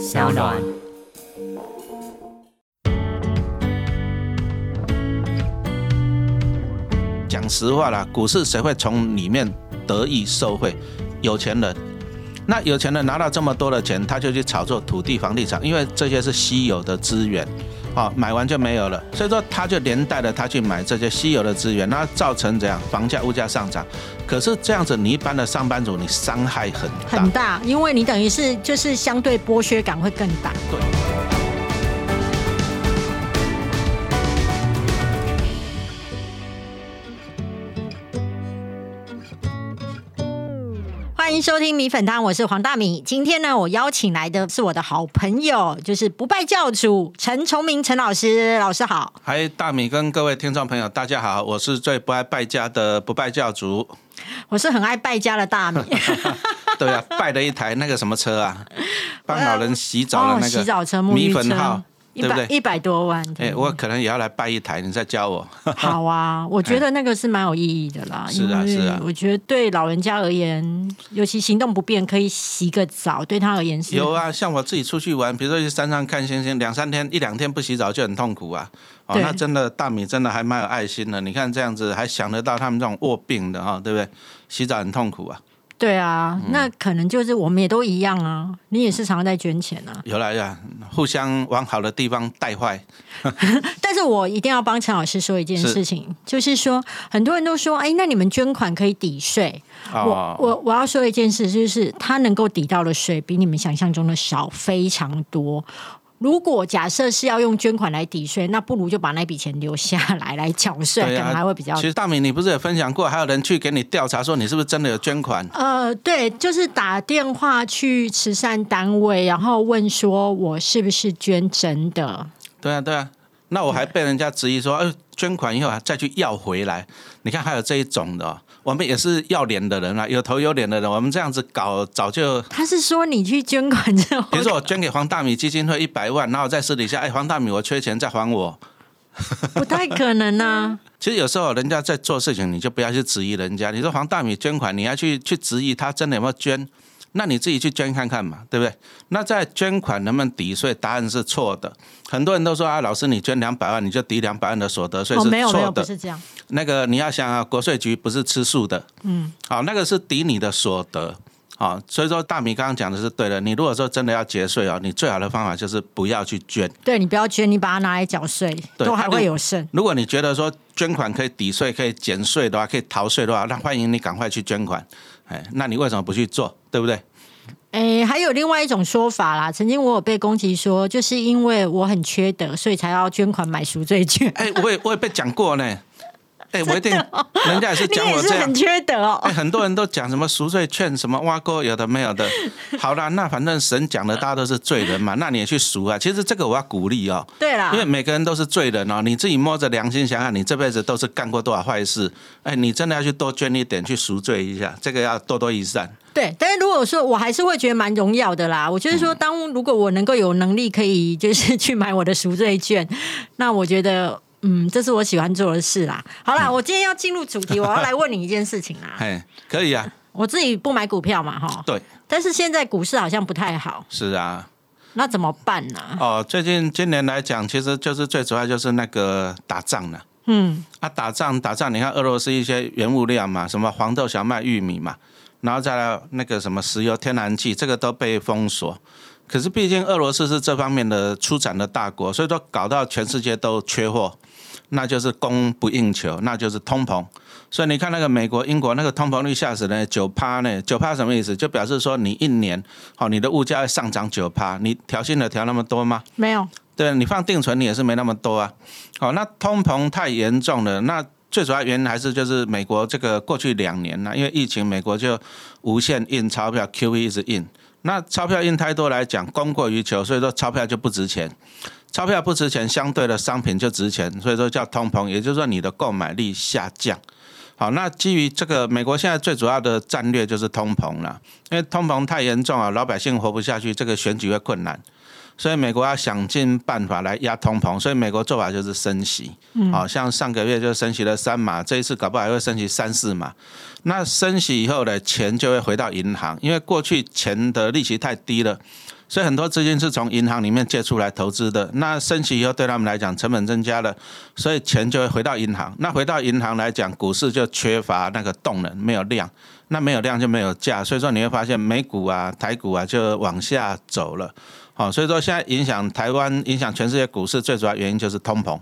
小暖。讲实话啦，股市谁会从里面得益受惠？有钱人。那有钱人拿到这么多的钱，他就去炒作土地、房地产，因为这些是稀有的资源，啊，买完就没有了。所以说，他就连带着他去买这些稀有的资源，那造成怎样？房价、物价上涨。可是这样子，你一般的上班族，你伤害很大，很大，因为你等于是就是相对剥削感会更大。对。欢迎收听米粉汤，我是黄大米。今天呢，我邀请来的是我的好朋友，就是不败教主陈崇明陈老师。老师好，嗨，大米跟各位听众朋友，大家好，我是最不爱败家的不败教主。我是很爱败家的大米。对啊，败了一台那个什么车啊，帮老人洗澡的 那个洗澡车，米粉号。对不对？一百多万，哎，我可能也要来拜一台，你再教我。好啊，我觉得那个是蛮有意义的啦。是啊，是啊。我觉得对老人家而言，尤其行动不便，可以洗个澡，对他而言是。有啊，像我自己出去玩，比如说去山上看星星，两三天、一两天不洗澡就很痛苦啊。哦，那真的大米真的还蛮有爱心的。你看这样子，还想得到他们这种卧病的哈，对不对？洗澡很痛苦啊。对啊，那可能就是我们也都一样啊。你也是常常在捐钱啊。有来呀，互相往好的地方带坏。但是我一定要帮陈老师说一件事情，就是说很多人都说，哎，那你们捐款可以抵税。我我我要说一件事，就是他能够抵到的税比你们想象中的少非常多。如果假设是要用捐款来抵税，那不如就把那笔钱留下来来缴税，可能还会比较。其实大明，你不是也分享过，还有人去给你调查说你是不是真的有捐款？呃，对，就是打电话去慈善单位，然后问说我是不是捐真的？对啊，对啊。那我还被人家质疑说，哎，捐款以后再去要回来。你看还有这一种的。我们也是要脸的人啊，有头有脸的人。我们这样子搞，早就他是说你去捐款之后，比如说我捐给黄大米基金会一百万，然后在私底下，哎，黄大米我缺钱再还我，不太可能啊。其实有时候人家在做事情，你就不要去质疑人家。你说黄大米捐款，你要去去质疑他真的有没有捐？那你自己去捐看看嘛，对不对？那在捐款能不能抵税？答案是错的。很多人都说啊，老师你捐两百万，你就抵两百万的所得税是错的。没有没有，不是这样。那个你要想啊，国税局不是吃素的。嗯。好，那个是抵你的所得。好，所以说大米刚刚讲的是对的。你如果说真的要节税哦，你最好的方法就是不要去捐。对你不要捐，你把它拿来缴税，都还会有剩。如果你觉得说捐款可以抵税、可以减税的话，可以逃税的话，那欢迎你赶快去捐款。哎，那你为什么不去做？对不对？哎，还有另外一种说法啦。曾经我有被攻击说，就是因为我很缺德，所以才要捐款买赎罪券。哎，我也我也被讲过呢。哎，我一定，人家也是讲我这样，很缺德哦。哎很多人都讲什么赎罪券，什么挖沟，有的没有的。好啦，那反正神讲的，大家都是罪人嘛，那你也去赎啊。其实这个我要鼓励哦。对啦，因为每个人都是罪人哦，你自己摸着良心想想，你这辈子都是干过多少坏事？哎，你真的要去多捐一点，去赎罪一下，这个要多多益善。对，但是如果说我还是会觉得蛮荣耀的啦。我就是说，当如果我能够有能力可以就是去买我的赎罪券，那我觉得。嗯，这是我喜欢做的事啦。好啦，我今天要进入主题，我要来问你一件事情啦。哎，可以啊。我自己不买股票嘛，哈。对。但是现在股市好像不太好。是啊。那怎么办呢？哦，最近今年来讲，其实就是最主要就是那个打仗了。嗯。啊，打仗打仗，你看俄罗斯一些原物料嘛，什么黄豆、小麦、玉米嘛，然后再来那个什么石油、天然气，这个都被封锁。可是毕竟俄罗斯是这方面的出产的大国，所以说搞到全世界都缺货。那就是供不应求，那就是通膨。所以你看那个美国、英国那个通膨率吓死人，九趴呢？九趴什么意思？就表示说你一年，好，你的物价上涨九趴，你调薪的调那么多吗？没有。对，你放定存你也是没那么多啊。好，那通膨太严重了。那最主要原因还是就是美国这个过去两年呢，因为疫情，美国就无限印钞票，QE 一直印。那钞票印太多来讲，供过于求，所以说钞票就不值钱。钞票不值钱，相对的商品就值钱，所以说叫通膨，也就是说你的购买力下降。好，那基于这个，美国现在最主要的战略就是通膨了，因为通膨太严重啊，老百姓活不下去，这个选举会困难，所以美国要想尽办法来压通膨，所以美国做法就是升息。好像上个月就升息了三码，这一次搞不好还会升息三四码。那升息以后呢，钱就会回到银行，因为过去钱的利息太低了。所以很多资金是从银行里面借出来投资的。那升息以后对他们来讲成本增加了，所以钱就会回到银行。那回到银行来讲，股市就缺乏那个动能，没有量。那没有量就没有价，所以说你会发现美股啊、台股啊就往下走了。好，所以说现在影响台湾、影响全世界股市最主要原因就是通膨。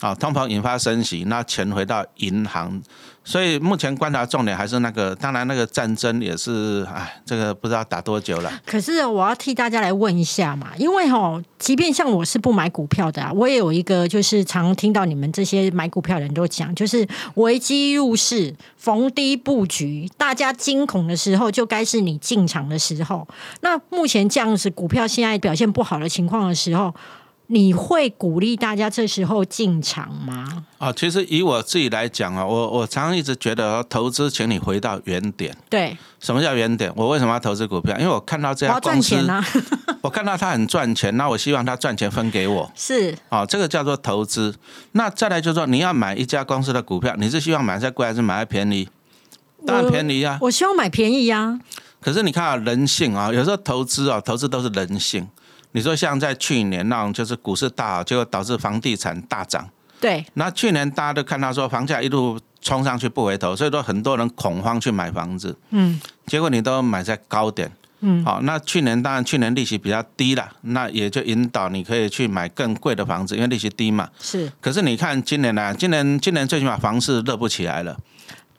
啊，通膨引发升息，那钱回到银行，所以目前观察重点还是那个，当然那个战争也是，哎，这个不知道打多久了。可是我要替大家来问一下嘛，因为哈，即便像我是不买股票的啊，我也有一个就是常听到你们这些买股票的人都讲，就是危机入市，逢低布局，大家惊恐的时候就该是你进场的时候。那目前这样子股票现在表现不好的情况的时候。你会鼓励大家这时候进场吗？啊，其实以我自己来讲啊，我我常常一直觉得投资，请你回到原点。对，什么叫原点？我为什么要投资股票？因为我看到这家公司，我看到它很赚钱，那我希望它赚钱分给我。是，哦，这个叫做投资。那再来就是说，你要买一家公司的股票，你是希望买在贵还是买在便宜？当然便宜啊！我希望买便宜呀。可是你看啊，人性啊，有时候投资啊，投资都是人性。你说像在去年那种，就是股市大好，结果导致房地产大涨。对。那去年大家都看到说房价一路冲上去不回头，所以说很多人恐慌去买房子。嗯。结果你都买在高点。嗯。好，那去年当然去年利息比较低了，那也就引导你可以去买更贵的房子，因为利息低嘛。是。可是你看今年呢？今年今年最起码房市热不起来了。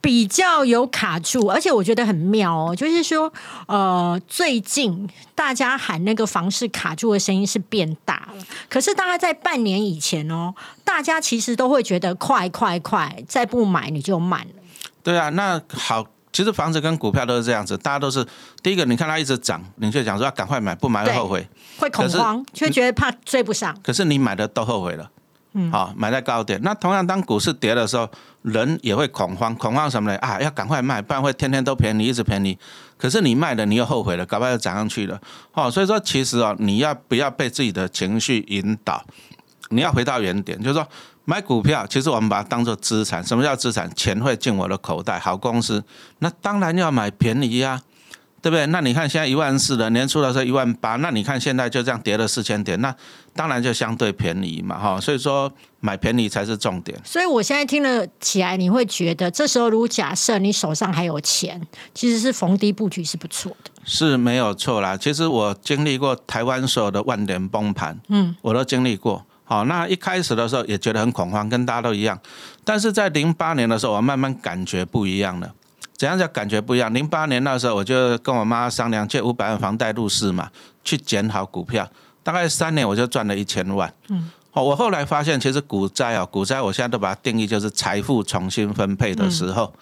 比较有卡住，而且我觉得很妙哦，就是说，呃，最近大家喊那个房市卡住的声音是变大了。可是大概在半年以前哦，大家其实都会觉得快快快，再不买你就慢了。对啊，那好，其实房子跟股票都是这样子，大家都是第一个，你看它一直涨，你就讲说要赶快买，不买会后悔，会恐慌，却觉得怕追不上。可是你买的都后悔了。嗯，好，买在高点。那同样，当股市跌的时候，人也会恐慌。恐慌什么呢？啊，要赶快卖，不然会天天都便宜，一直便宜。可是你卖了，你又后悔了，搞不好又涨上去了。哦，所以说，其实哦，你要不要被自己的情绪引导？你要回到原点，就是说，买股票，其实我们把它当做资产。什么叫资产？钱会进我的口袋，好公司，那当然要买便宜呀。对不对？那你看现在一万四的年初的时候一万八，那你看现在就这样跌了四千点，那当然就相对便宜嘛，哈。所以说买便宜才是重点。所以我现在听了起来，你会觉得这时候如果假设你手上还有钱，其实是逢低布局是不错的。是没有错啦。其实我经历过台湾所有的万点崩盘，嗯，我都经历过。好，那一开始的时候也觉得很恐慌，跟大家都一样。但是在零八年的时候，我慢慢感觉不一样了。怎样叫感觉不一样？零八年那时候，我就跟我妈商量借五百万房贷入市嘛，去捡好股票。大概三年我就赚了一千万。嗯，哦，我后来发现，其实股灾啊，股灾我现在都把它定义就是财富重新分配的时候。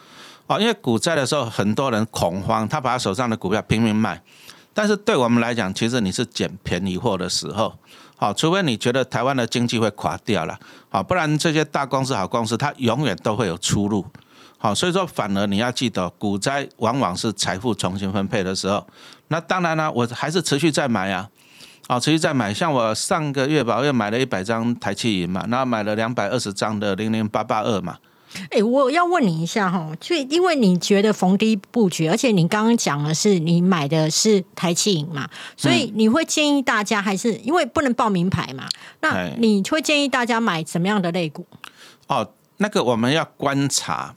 哦，因为股灾的时候，很多人恐慌，他把他手上的股票拼命卖。但是对我们来讲，其实你是捡便宜货的时候。好，除非你觉得台湾的经济会垮掉了，好，不然这些大公司、好公司，它永远都会有出路。好，所以说反而你要记得，股灾往往是财富重新分配的时候。那当然呢，我还是持续在买啊，啊，持续在买。像我上个月吧，我又买了一百张台气银嘛，然后买了两百二十张的零零八八二嘛。哎，我要问你一下哈，就因为你觉得逢低布局，而且你刚刚讲的是你买的是台气银嘛，所以你会建议大家还是因为不能报名牌嘛？那你会建议大家买什么样的类股？哦，那个我们要观察。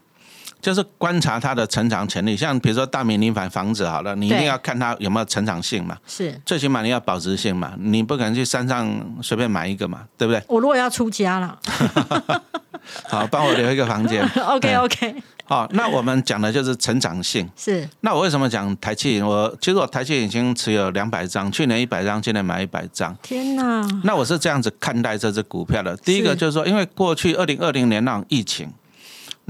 就是观察它的成长潜力，像比如说大名林房房子好了，你一定要看它有没有成长性嘛，是，最起码你要保值性嘛，你不可能去山上随便买一个嘛，对不对？我如果要出家了，好，帮我留一个房间。OK OK。好，那我们讲的就是成长性。是。那我为什么讲台气？我其实我台气已经持有两百张，去年一百张，今年买一百张。天哪！那我是这样子看待这只股票的。第一个就是说，因为过去二零二零年那种疫情。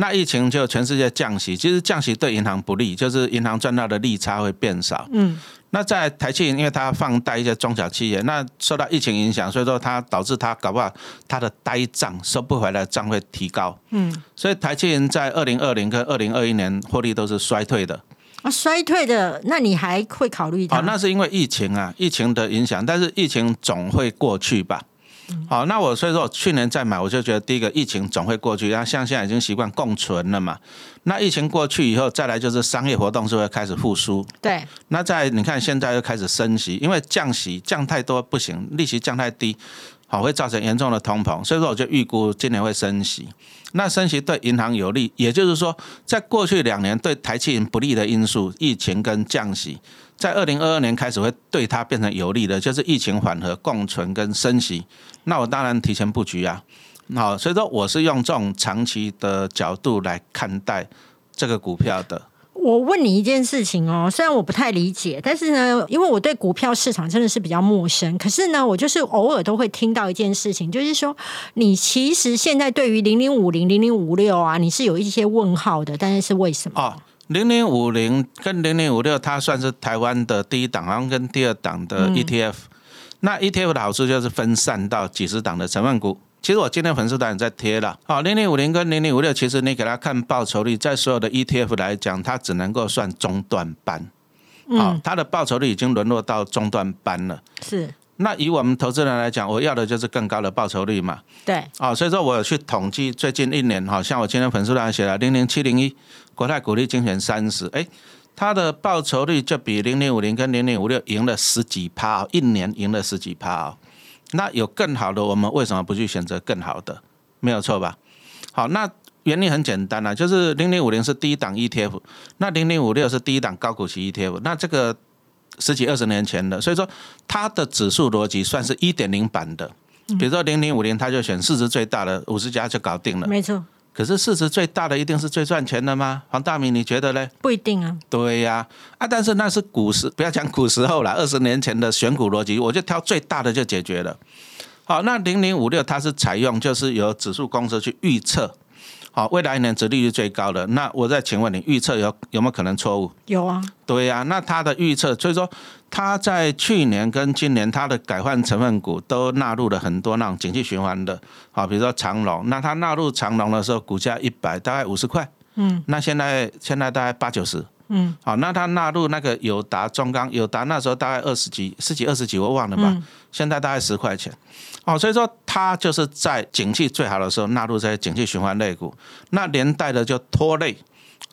那疫情就全世界降息，其实降息对银行不利，就是银行赚到的利差会变少。嗯，那在台积银，因为它放贷一些中小企业，那受到疫情影响，所以说它导致它搞不好它的呆账收不回来，账会提高。嗯，所以台积银在二零二零跟二零二一年获利都是衰退的。啊，衰退的，那你还会考虑它？哦，那是因为疫情啊，疫情的影响，但是疫情总会过去吧。好，那我所以说我去年再买，我就觉得第一个疫情总会过去，然后像现在已经习惯共存了嘛。那疫情过去以后，再来就是商业活动是会开始复苏。对。那在你看现在又开始升息，因为降息降太多不行，利息降太低，好会造成严重的通膨。所以说我就预估今年会升息。那升息对银行有利，也就是说，在过去两年对台企不利的因素，疫情跟降息。在二零二二年开始会对它变成有利的，就是疫情缓和、共存跟升息。那我当然提前布局啊。好，所以说我是用这种长期的角度来看待这个股票的。我问你一件事情哦，虽然我不太理解，但是呢，因为我对股票市场真的是比较陌生。可是呢，我就是偶尔都会听到一件事情，就是说你其实现在对于零零五零、零零五六啊，你是有一些问号的，但是是为什么？零零五零跟零零五六，它算是台湾的第一档，好像跟第二档的 ETF。那 ETF 的好处就是分散到几十档的成分股。其实我今天粉丝团也在贴了。好，零零五零跟零零五六，其实你给他看报酬率，在所有的 ETF 来讲，它只能够算中段班。好，它的报酬率已经沦落到中段班了。是。那以我们投资人来讲，我要的就是更高的报酬率嘛。对。啊，所以说我有去统计最近一年，哈像我今天粉丝团写了零零七零一。国泰股利精选三十，哎，它的报酬率就比零零五零跟零零五六赢了十几趴，一年赢了十几趴哦。那有更好的，我们为什么不去选择更好的？没有错吧？好，那原理很简单啊，就是零零五零是第一档 ETF，那零零五六是第一档高股息 ETF，那这个十几二十年前的，所以说它的指数逻辑算是一点零版的。比如说零零五零，它就选市值最大的五十家就搞定了，没错。可是市值最大的一定是最赚钱的吗？黄大明，你觉得呢？不一定啊。对呀，啊，但是那是古时，不要讲古时候了，二十年前的选股逻辑，我就挑最大的就解决了。好，那零零五六它是采用就是由指数公司去预测。好，未来一年殖利率最高的，那我再请问你，预测有有没有可能错误？有啊。对呀，那它的预测，所以说它在去年跟今年，它的改换成分股都纳入了很多那种景气循环的，好，比如说长隆，那它纳入长隆的时候，股价一百，大概五十块，嗯，那现在现在大概八九十。嗯，好，那他纳入那个友达中钢，友达那时候大概二十几、十几、二十几，我忘了吧。现在大概十块钱，哦，所以说他就是在景气最好的时候纳入这些景气循环类股，那连带的就拖累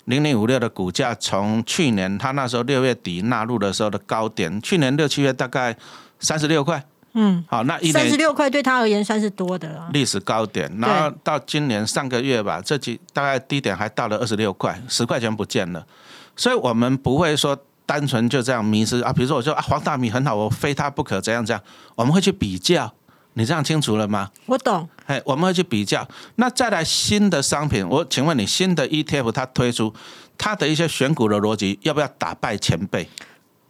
零零五六的股价，从去年他那时候六月底纳入的时候的高点，去年六七月大概三十六块，嗯，好，那一三十六块对他而言算是多的了，历史高点。然后到今年上个月吧，这几大概低点还到了二十六块，十块钱不见了。所以我们不会说单纯就这样迷失啊，比如说我说啊黄大米很好，我非它不可，怎样怎样，我们会去比较，你这样清楚了吗？我懂。哎，我们会去比较。那再来新的商品，我请问你，新的 ETF 它推出，它的一些选股的逻辑，要不要打败前辈？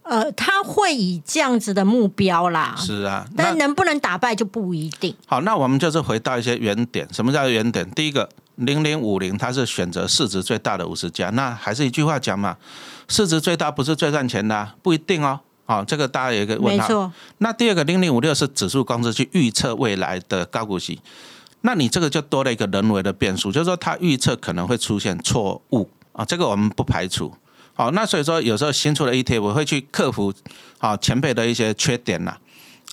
呃，他会以这样子的目标啦。是啊，但能不能打败就不一定。好，那我们就是回到一些原点。什么叫原点？第一个。零零五零，它是选择市值最大的五十家，那还是一句话讲嘛，市值最大不是最赚钱的，不一定哦。好，这个大家有一个问号。那第二个零零五六是指数公司去预测未来的高股息，那你这个就多了一个人为的变数，就是说它预测可能会出现错误啊，这个我们不排除。好，那所以说有时候新出的 ETF 会去克服啊前辈的一些缺点呐。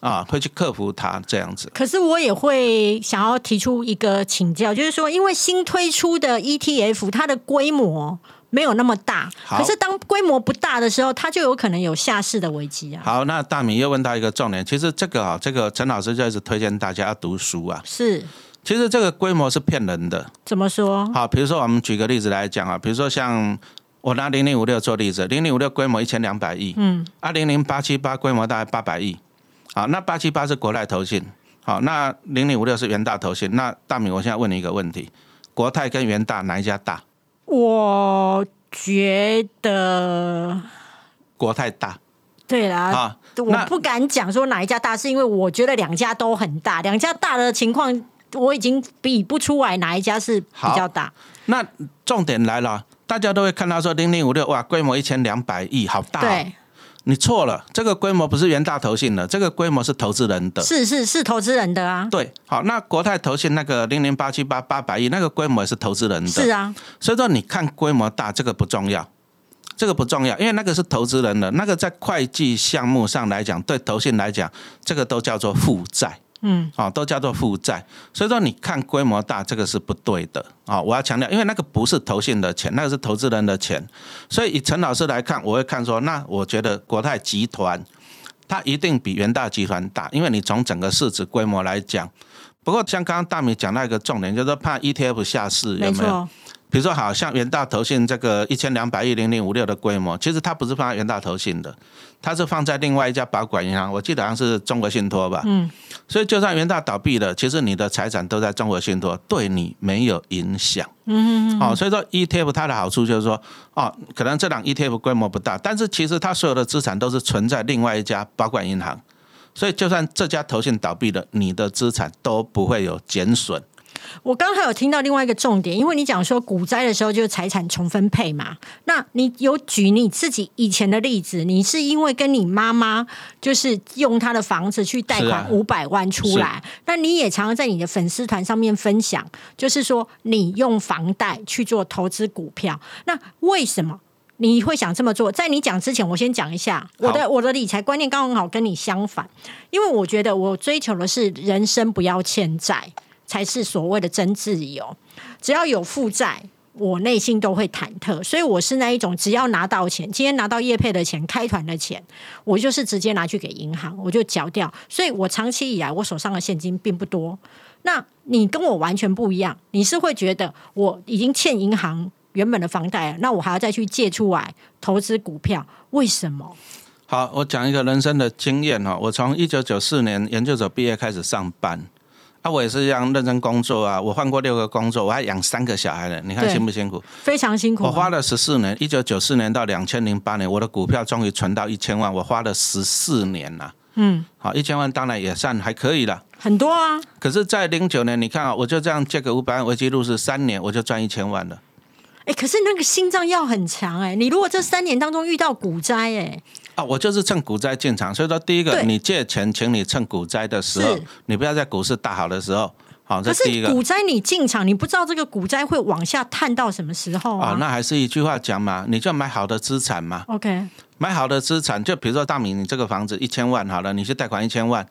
啊，会去克服它这样子。可是我也会想要提出一个请教，就是说，因为新推出的 ETF，它的规模没有那么大。可是当规模不大的时候，它就有可能有下市的危机啊。好，那大米又问到一个重点，其实这个啊，这个陈老师就是推荐大家要读书啊。是，其实这个规模是骗人的。怎么说？好，比如说我们举个例子来讲啊，比如说像我拿零零五六做例子，零零五六规模一千两百亿，嗯，二零零八七八规模大概八百亿。好，那八七八是国泰投信，好，那零零五六是元大投信。那大米，我现在问你一个问题：国泰跟元大哪一家大？我觉得国泰大。对啦，啊，我不敢讲说哪一家大，是因为我觉得两家都很大，两家大的情况我已经比不出来哪一家是比较大。那重点来了，大家都会看到说零零五六哇，规模一千两百亿，好大。对。你错了，这个规模不是元大投信的，这个规模是投资人的。是是是，投资人的啊。对，好，那国泰投信那个零零八七八八百亿，那个规模也是投资人的。是啊，所以说你看规模大，这个不重要，这个不重要，因为那个是投资人的，那个在会计项目上来讲，对投信来讲，这个都叫做负债。嗯，啊，都叫做负债。所以说，你看规模大，这个是不对的啊！我要强调，因为那个不是投信的钱，那个是投资人的钱。所以以陈老师来看，我会看说，那我觉得国泰集团它一定比元大集团大，因为你从整个市值规模来讲。不过像刚刚大米讲到一个重点，就是怕 ETF 下市有没有？比如说，好像元大投信这个一千两百亿零零五六的规模，其实它不是放在元大投信的，它是放在另外一家保管银行，我记得好像是中国信托吧。嗯。所以就算元大倒闭了，其实你的财产都在中国信托，对你没有影响。嗯。哦，所以说 ETF 它的好处就是说，哦，可能这档 ETF 规模不大，但是其实它所有的资产都是存在另外一家保管银行，所以就算这家投信倒闭了，你的资产都不会有减损。我刚刚还有听到另外一个重点，因为你讲说股灾的时候就是财产重分配嘛，那你有举你自己以前的例子，你是因为跟你妈妈就是用她的房子去贷款五百万出来，那你也常常在你的粉丝团上面分享，就是说你用房贷去做投资股票，那为什么你会想这么做？在你讲之前，我先讲一下我的我的理财观念刚刚好跟你相反，因为我觉得我追求的是人生不要欠债。才是所谓的真自由。只要有负债，我内心都会忐忑。所以我是那一种，只要拿到钱，今天拿到业配的钱、开团的钱，我就是直接拿去给银行，我就缴掉。所以我长期以来，我手上的现金并不多。那你跟我完全不一样，你是会觉得我已经欠银行原本的房贷了，那我还要再去借出来投资股票？为什么？好，我讲一个人生的经验哈。我从一九九四年研究所毕业开始上班。啊，我也是这样认真工作啊！我换过六个工作，我还养三个小孩呢。你看辛不辛苦？非常辛苦。我花了十四年，一九九四年到两千零八年，我的股票终于存到一千万。我花了十四年了。嗯，好，一千万当然也算还可以了。很多啊！可是，在零九年，你看啊，我就这样借个五百万，为记录是三年，我就赚一千万了。哎，可是那个心脏要很强哎！你如果这三年当中遇到股灾哎。啊，我就是趁股灾进场，所以说第一个，你借钱，请你趁股灾的时候，你不要在股市大好的时候。好，这是第一个。股灾你进场，你不知道这个股灾会往下探到什么时候啊？那还是一句话讲嘛，你就买好的资产嘛。OK，买好的资产，就比如说大明，你这个房子一千万好了，你去贷款一千万，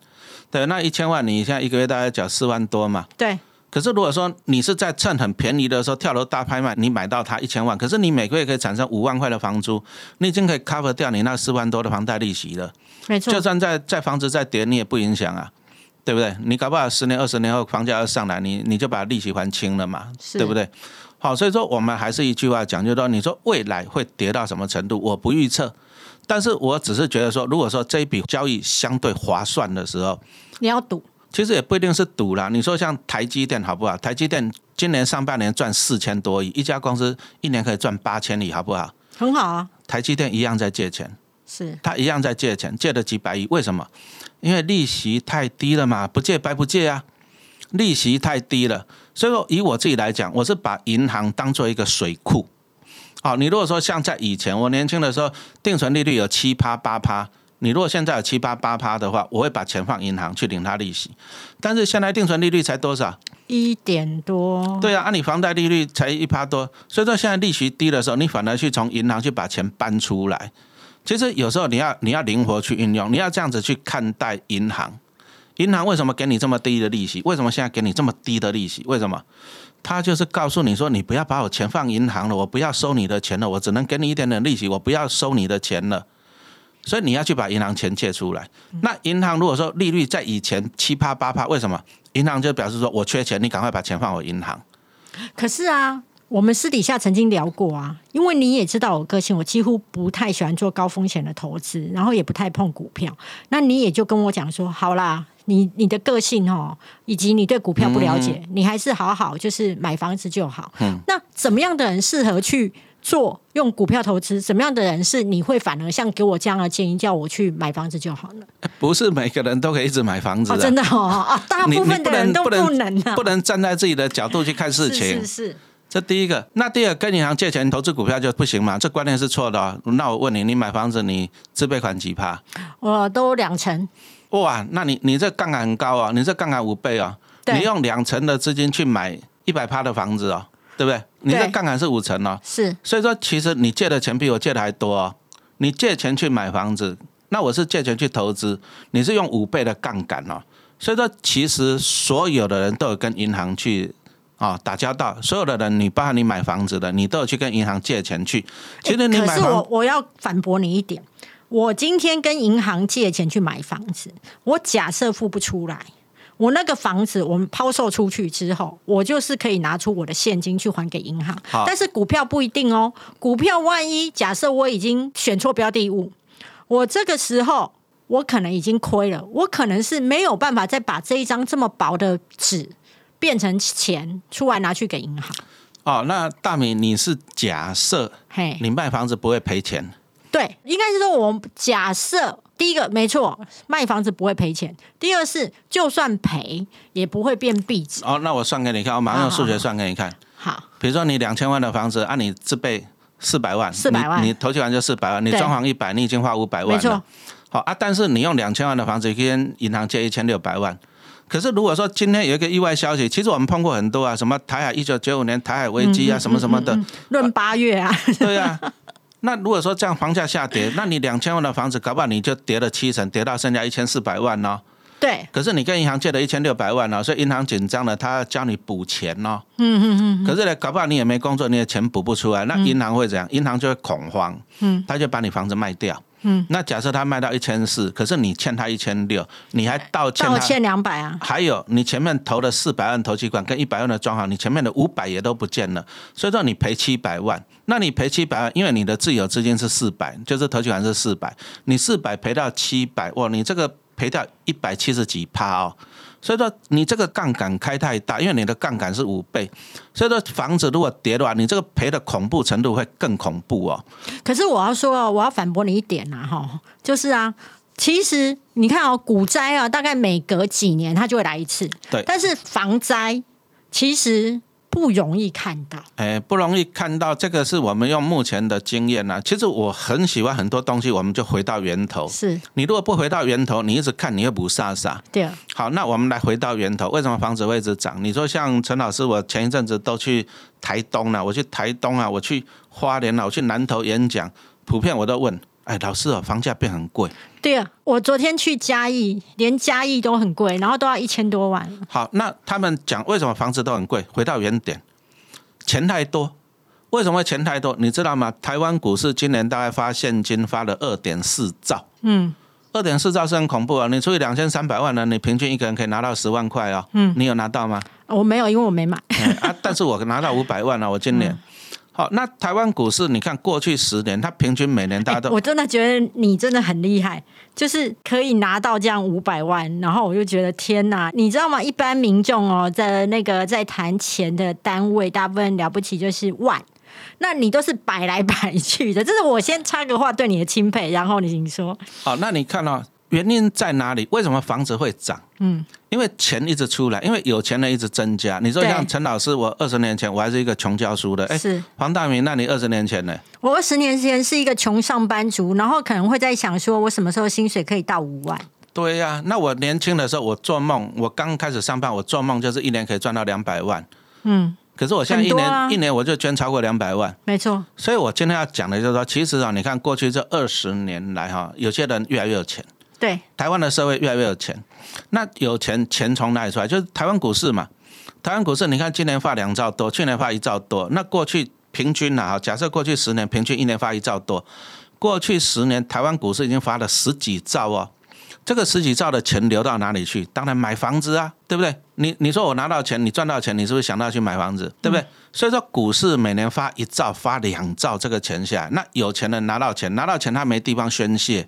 对，那一千万你现在一个月大概缴四万多嘛。对。可是如果说你是在趁很便宜的时候跳楼大拍卖，你买到它一千万，可是你每个月可以产生五万块的房租，你已经可以 cover 掉你那四万多的房贷利息了。没错，就算在在房子再跌，你也不影响啊，对不对？你搞不好十年二十年后房价要上来，你你就把利息还清了嘛，对不对？好，所以说我们还是一句话讲，就是说你说未来会跌到什么程度，我不预测，但是我只是觉得说，如果说这一笔交易相对划算的时候，你要赌。其实也不一定是赌啦。你说像台积电好不好？台积电今年上半年赚四千多亿，一家公司一年可以赚八千亿，好不好？很好啊。台积电一样在借钱，是他一样在借钱，借了几百亿。为什么？因为利息太低了嘛，不借白不借啊。利息太低了，所以说以我自己来讲，我是把银行当做一个水库。好，你如果说像在以前我年轻的时候，定存利率有七趴八趴。你如果现在有七八八趴的话，我会把钱放银行去领它利息。但是现在定存利率才多少？一点多。对啊，按你房贷利率才一趴多，所以说现在利息低的时候，你反而去从银行去把钱搬出来。其实有时候你要你要灵活去运用，你要这样子去看待银行。银行为什么给你这么低的利息？为什么现在给你这么低的利息？为什么？他就是告诉你说，你不要把我钱放银行了，我不要收你的钱了，我只能给你一点点利息，我不要收你的钱了。所以你要去把银行钱借出来。那银行如果说利率在以前七趴八趴，为什么？银行就表示说我缺钱，你赶快把钱放我银行。可是啊，我们私底下曾经聊过啊，因为你也知道我个性，我几乎不太喜欢做高风险的投资，然后也不太碰股票。那你也就跟我讲说，好啦，你你的个性哦，以及你对股票不了解，你还是好好就是买房子就好。嗯。那怎么样的人适合去？做用股票投资，什么样的人是你会反而像给我这样的建议，叫我去买房子就好了？不是每个人都可以一直买房子的，真的哦啊！大部分的人都不能，不能站在自己的角度去看事情。是是，这第一个。那第二，跟银行借钱投资股票就不行嘛？这观念是错的哦。那我问你，你买房子，你自备款几趴？我都两成。哇，那你你这杠杆很高啊！你这杠杆五倍啊！你用两成的资金去买一百趴的房子哦。对不对？你这杠杆是五成哦，是，所以说其实你借的钱比我借的还多哦。你借钱去买房子，那我是借钱去投资，你是用五倍的杠杆哦。所以说，其实所有的人都有跟银行去啊打交道，所有的人，你包括你买房子的，你都有去跟银行借钱去。其实你买房，我我要反驳你一点，我今天跟银行借钱去买房子，我假设付不出来。我那个房子，我们抛售出去之后，我就是可以拿出我的现金去还给银行。但是股票不一定哦。股票万一假设我已经选错标的物，我这个时候我可能已经亏了，我可能是没有办法再把这一张这么薄的纸变成钱出来拿去给银行。哦，那大米，你是假设，嘿，你卖房子不会赔钱？对，应该是说我假设。第一个没错，卖房子不会赔钱。第二是，就算赔也不会变壁纸。哦，那我算给你看，我马上用数学算给你看。好，比如说你两千万的房子，按你自备四百万，四百万，你投起完就四百万，你装潢一百，你已经花五百万了。没错。好啊，但是你用两千万的房子跟银行借一千六百万，可是如果说今天有一个意外消息，其实我们碰过很多啊，什么台海一九九五年台海危机啊，什么什么的，论八月啊，对啊。那如果说这样房价下跌，那你两千万的房子，搞不好你就跌了七成，跌到剩下一千四百万呢？对。可是你跟银行借了一千六百万呢，所以银行紧张了，他要叫你补钱呢。嗯嗯嗯。可是呢，搞不好你也没工作，你的钱补不出来，那银行会怎样？银行就会恐慌，嗯，他就把你房子卖掉。嗯，那假设他卖到一千四，可是你欠他一千六，你还倒欠倒欠两百啊？还有你前面投了四百万投期款跟一百万的装潢，你前面的五百也都不见了，所以说你赔七百万。那你赔七百万，因为你的自有资金是四百，就是投期款是四百，你四百赔到七百，哇，你这个赔掉一百七十几趴哦。所以说你这个杠杆开太大，因为你的杠杆是五倍，所以说房子如果跌的话，你这个赔的恐怖程度会更恐怖哦。可是我要说哦，我要反驳你一点呐，哈，就是啊，其实你看哦，股灾啊，大概每隔几年它就会来一次，对，但是房灾其实。不容易看到，哎，不容易看到，这个是我们用目前的经验呢。其实我很喜欢很多东西，我们就回到源头。是你如果不回到源头，你一直看，你又不飒飒。对。好，那我们来回到源头，为什么房子会一直涨？你说像陈老师，我前一阵子都去台东了，我去台东啊，我去花莲啊，我去南投演讲，普遍我都问。哎，老师哦，房价变很贵。对啊，我昨天去嘉义，连嘉义都很贵，然后都要一千多万。好，那他们讲为什么房子都很贵？回到原点，钱太多。为什么会钱太多？你知道吗？台湾股市今年大概发现金发了二点四兆。嗯，二点四兆是很恐怖啊！你除以两千三百万呢，你平均一个人可以拿到十万块哦。嗯，你有拿到吗？我没有，因为我没买。啊，但是我拿到五百万了，我今年。好，那台湾股市，你看过去十年，它平均每年大家都……我真的觉得你真的很厉害，就是可以拿到这样五百万，然后我就觉得天哪，你知道吗？一般民众哦，在那个在谈钱的单位，大部分了不起就是万，那你都是摆来摆去的，这是我先插个话对你的钦佩，然后你说，好，那你看哦。原因在哪里？为什么房子会涨？嗯，因为钱一直出来，因为有钱人一直增加。你说像陈老师，我二十年前我还是一个穷教书的，哎，是黄大明，那你二十年前呢？我二十年前是一个穷上班族，然后可能会在想，说我什么时候薪水可以到五万？对呀，那我年轻的时候，我做梦，我刚开始上班，我做梦就是一年可以赚到两百万。嗯，可是我现在一年一年我就捐超过两百万，没错。所以我今天要讲的就是说，其实啊，你看过去这二十年来哈，有些人越来越有钱。对，台湾的社会越来越有钱，那有钱钱从哪里出来？就是台湾股市嘛。台湾股市，你看今年发两兆多，去年发一兆多。那过去平均啊，假设过去十年平均一年发一兆多，过去十年台湾股市已经发了十几兆哦。这个十几兆的钱流到哪里去？当然买房子啊，对不对？你你说我拿到钱，你赚到钱，你是不是想到去买房子，对不对？所以说股市每年发一兆、发两兆这个钱下来，那有钱人拿到钱，拿到钱他没地方宣泄。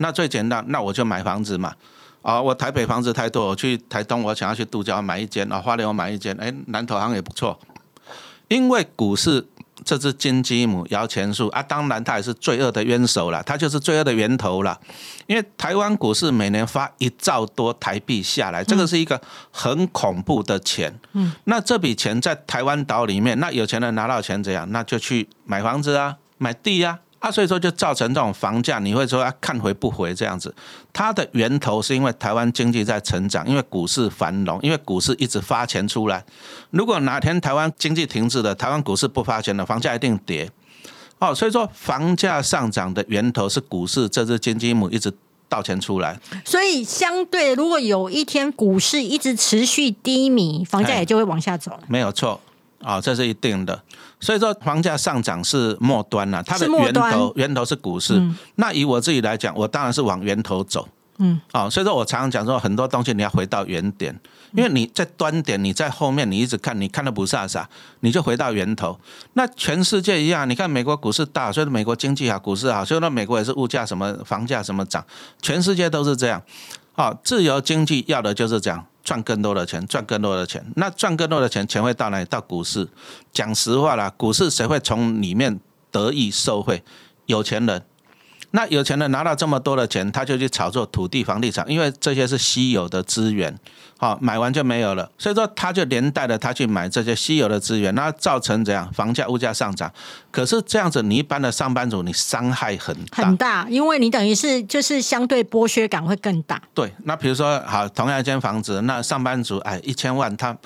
那最简单，那我就买房子嘛。啊，我台北房子太多，我去台东，我想要去度假买一间，啊，花莲我买一间，哎，南投行也不错。因为股市这只金鸡母摇钱树啊，当然它也是罪恶的冤首了，它就是罪恶的源头了。因为台湾股市每年发一兆多台币下来，这个是一个很恐怖的钱。嗯，那这笔钱在台湾岛里面，那有钱人拿到钱怎样？那就去买房子啊，买地啊。啊，所以说就造成这种房价，你会说啊，看回不回这样子。它的源头是因为台湾经济在成长，因为股市繁荣，因为股市一直发钱出来。如果哪天台湾经济停滞了，台湾股市不发钱了，房价一定跌。哦，所以说房价上涨的源头是股市这只金鸡母一直倒钱出来。所以相对，如果有一天股市一直持续低迷，房价也就会往下走了。没有错，啊，这是一定的。所以说，房价上涨是末端了，它的源头源头是股市。那以我自己来讲，我当然是往源头走。嗯，哦，所以说我常常讲说，很多东西你要回到原点，因为你在端点，你在后面，你一直看，你看的不飒飒，你就回到源头。那全世界一样，你看美国股市大，所以美国经济好，股市好，所以说美国也是物价什么房价什么涨，全世界都是这样。好，自由经济要的就是这样，赚更多的钱，赚更多的钱。那赚更多的钱，钱会到哪里？到股市。讲实话啦，股市谁会从里面得益受惠？有钱人。那有钱人拿到这么多的钱，他就去炒作土地、房地产，因为这些是稀有的资源，好买完就没有了，所以说他就连带的他去买这些稀有的资源，那造成怎样房价、物价上涨。可是这样子，你一般的上班族，你伤害很大，很大，因为你等于是就是相对剥削感会更大。对，那比如说好，同样一间房子，那上班族哎一千万，他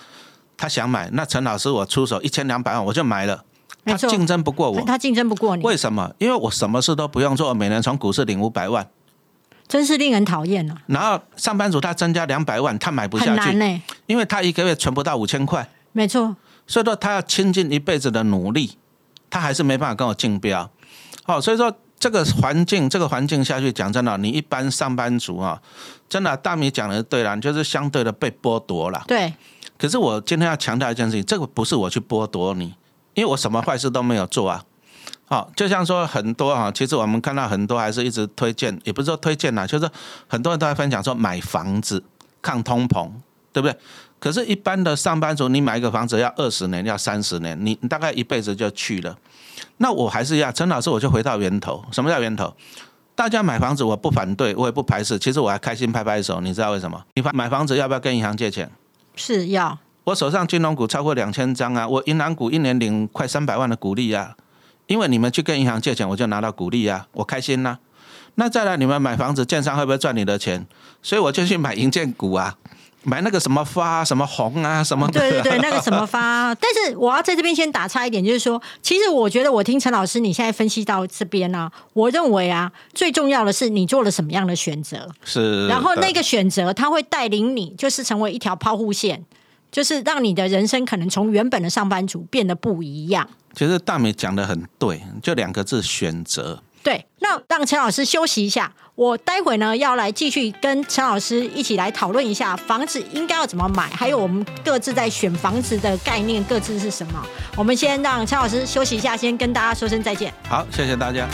他想买，那陈老师我出手一千两百万，我就买了。他竞争不过我，他竞争不过你。为什么？因为我什么事都不用做，每年从股市领五百万，真是令人讨厌啊！然后上班族他增加两百万，他买不下去，因为他一个月存不到五千块。没错，所以说他要倾尽一辈子的努力，他还是没办法跟我竞标。哦，所以说这个环境，这个环境下去，讲真的，你一般上班族啊，真的大米讲的对了，就是相对的被剥夺了。对。可是我今天要强调一件事情，这个不是我去剥夺你。因为我什么坏事都没有做啊，好，就像说很多哈，其实我们看到很多还是一直推荐，也不是说推荐呐，就是很多人都在分享说买房子抗通膨，对不对？可是，一般的上班族，你买一个房子要二十年，要三十年，你大概一辈子就去了。那我还是要陈老师，我就回到源头。什么叫源头？大家买房子我不反对，我也不排斥，其实我还开心拍拍手。你知道为什么？你买房子要不要跟银行借钱？是要。我手上金融股超过两千张啊，我银行股一年领快三百万的股利啊，因为你们去跟银行借钱，我就拿到股利啊，我开心呐。那再来，你们买房子，建商会不会赚你的钱？所以我就去买银建股啊，买那个什么发、什么红啊，什么对对对，那个什么发。但是我要在这边先打岔一点，就是说，其实我觉得我听陈老师你现在分析到这边呢，我认为啊，最重要的是你做了什么样的选择，是，然后那个选择它会带领你，就是成为一条抛物线。就是让你的人生可能从原本的上班族变得不一样。其实大美讲的很对，就两个字：选择。对，那让陈老师休息一下，我待会呢要来继续跟陈老师一起来讨论一下房子应该要怎么买，还有我们各自在选房子的概念各自是什么。我们先让陈老师休息一下，先跟大家说声再见。好，谢谢大家。